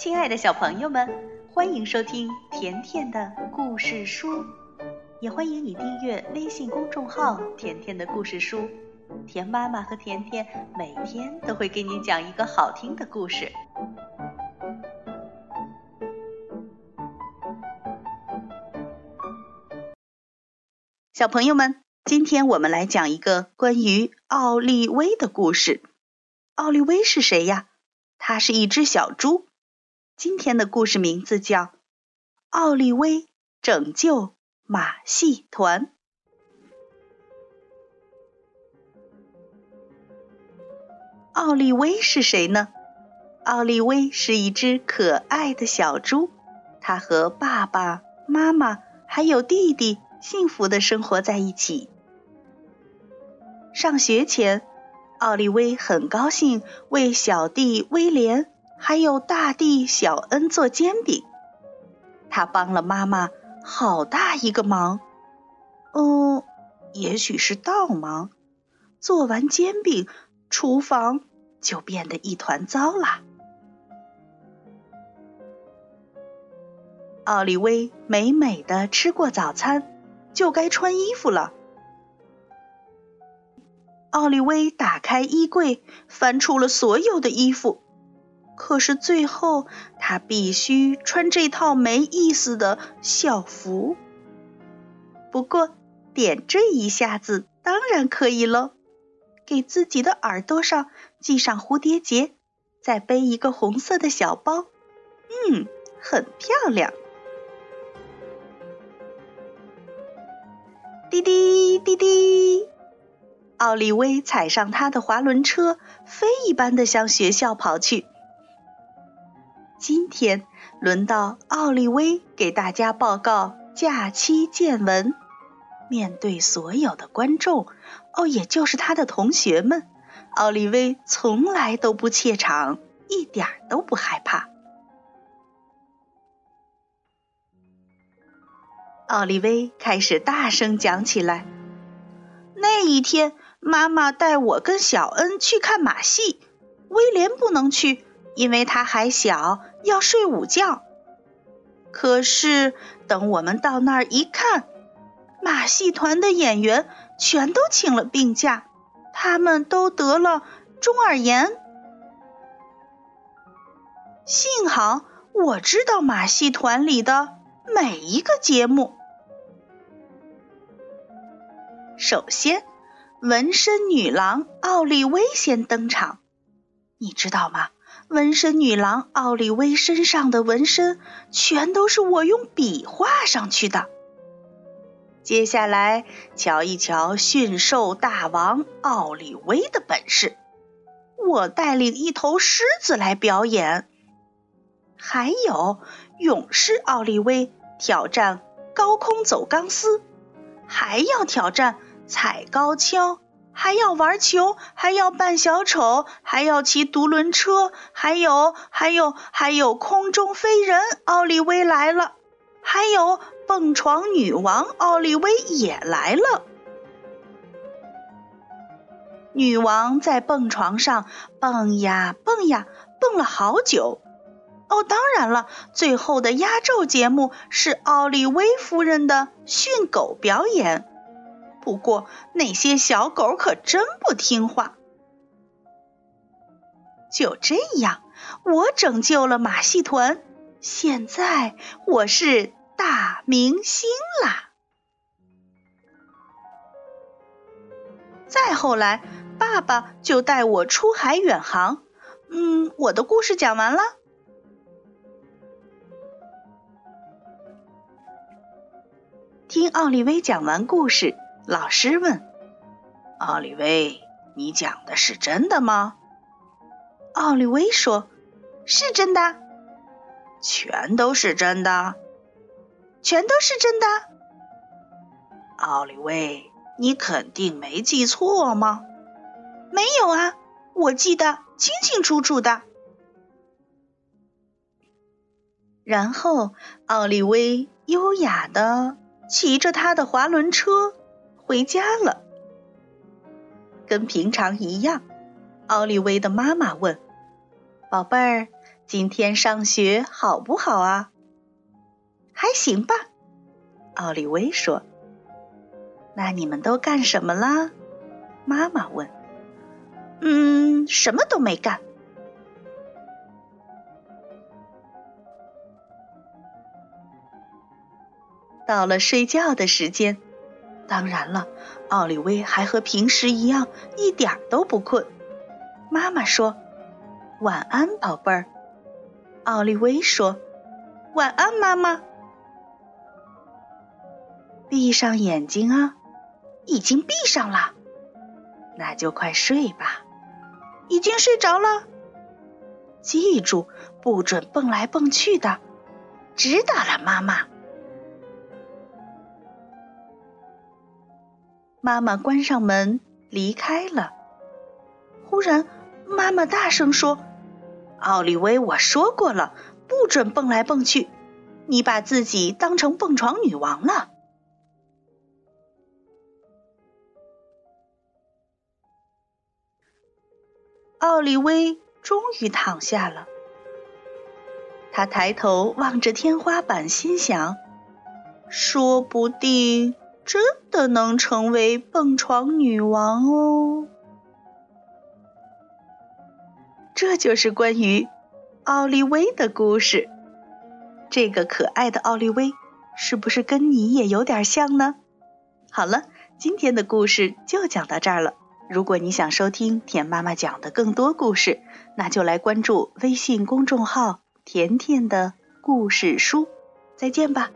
亲爱的小朋友们，欢迎收听甜甜的故事书，也欢迎你订阅微信公众号“甜甜的故事书”。甜妈妈和甜甜每天都会给你讲一个好听的故事。小朋友们，今天我们来讲一个关于奥利威的故事。奥利威是谁呀？他是一只小猪。今天的故事名字叫《奥利威拯救马戏团》。奥利威是谁呢？奥利威是一只可爱的小猪，它和爸爸妈妈还有弟弟幸福的生活在一起。上学前，奥利威很高兴为小弟威廉。还有大地小恩做煎饼，他帮了妈妈好大一个忙。嗯，也许是倒忙。做完煎饼，厨房就变得一团糟了。奥利威美美的吃过早餐，就该穿衣服了。奥利威打开衣柜，翻出了所有的衣服。可是最后，他必须穿这套没意思的校服。不过，点缀一下子当然可以喽。给自己的耳朵上系上蝴蝶结，再背一个红色的小包，嗯，很漂亮。滴滴滴滴，奥利威踩上他的滑轮车，飞一般的向学校跑去。今天轮到奥利威给大家报告假期见闻。面对所有的观众，哦，也就是他的同学们，奥利威从来都不怯场，一点都不害怕。奥利威开始大声讲起来：“那一天，妈妈带我跟小恩去看马戏，威廉不能去。”因为他还小，要睡午觉。可是等我们到那儿一看，马戏团的演员全都请了病假，他们都得了中耳炎。幸好我知道马戏团里的每一个节目。首先，纹身女郎奥利威先登场，你知道吗？纹身女郎奥利威身上的纹身全都是我用笔画上去的。接下来，瞧一瞧驯兽大王奥利威的本事。我带领一头狮子来表演，还有勇士奥利威挑战高空走钢丝，还要挑战踩高跷。还要玩球，还要扮小丑，还要骑独轮车，还有还有还有空中飞人，奥利威来了，还有蹦床女王奥利威也来了。女王在蹦床上蹦呀蹦呀，蹦了好久。哦，当然了，最后的压轴节目是奥利威夫人的训狗表演。不过那些小狗可真不听话。就这样，我拯救了马戏团，现在我是大明星啦。再后来，爸爸就带我出海远航。嗯，我的故事讲完了。听奥利威讲完故事。老师问：“奥利威，你讲的是真的吗？”奥利威说：“是真的，全都是真的，全都是真的。”奥利威，你肯定没记错吗？没有啊，我记得清清楚楚的。然后，奥利威优雅的骑着他的滑轮车。回家了，跟平常一样。奥利威的妈妈问：“宝贝儿，今天上学好不好啊？还行吧，奥利威说。那你们都干什么啦？妈妈问。嗯，什么都没干。到了睡觉的时间，当然了，奥利威还和平时一样，一点都不困。妈妈说：“晚安，宝贝儿。”奥利威说：“晚安，妈妈。”闭上眼睛啊！已经闭上了，那就快睡吧。已经睡着了，记住不准蹦来蹦去的。知道了，妈妈。妈妈关上门离开了。忽然，妈妈大声说：“奥利威，我说过了，不准蹦来蹦去。你把自己当成蹦床女王了。”奥利威终于躺下了。他抬头望着天花板，心想：“说不定真的能成为蹦床女王哦。”这就是关于奥利威的故事。这个可爱的奥利威，是不是跟你也有点像呢？好了，今天的故事就讲到这儿了。如果你想收听甜妈妈讲的更多故事，那就来关注微信公众号“甜甜的故事书”。再见吧。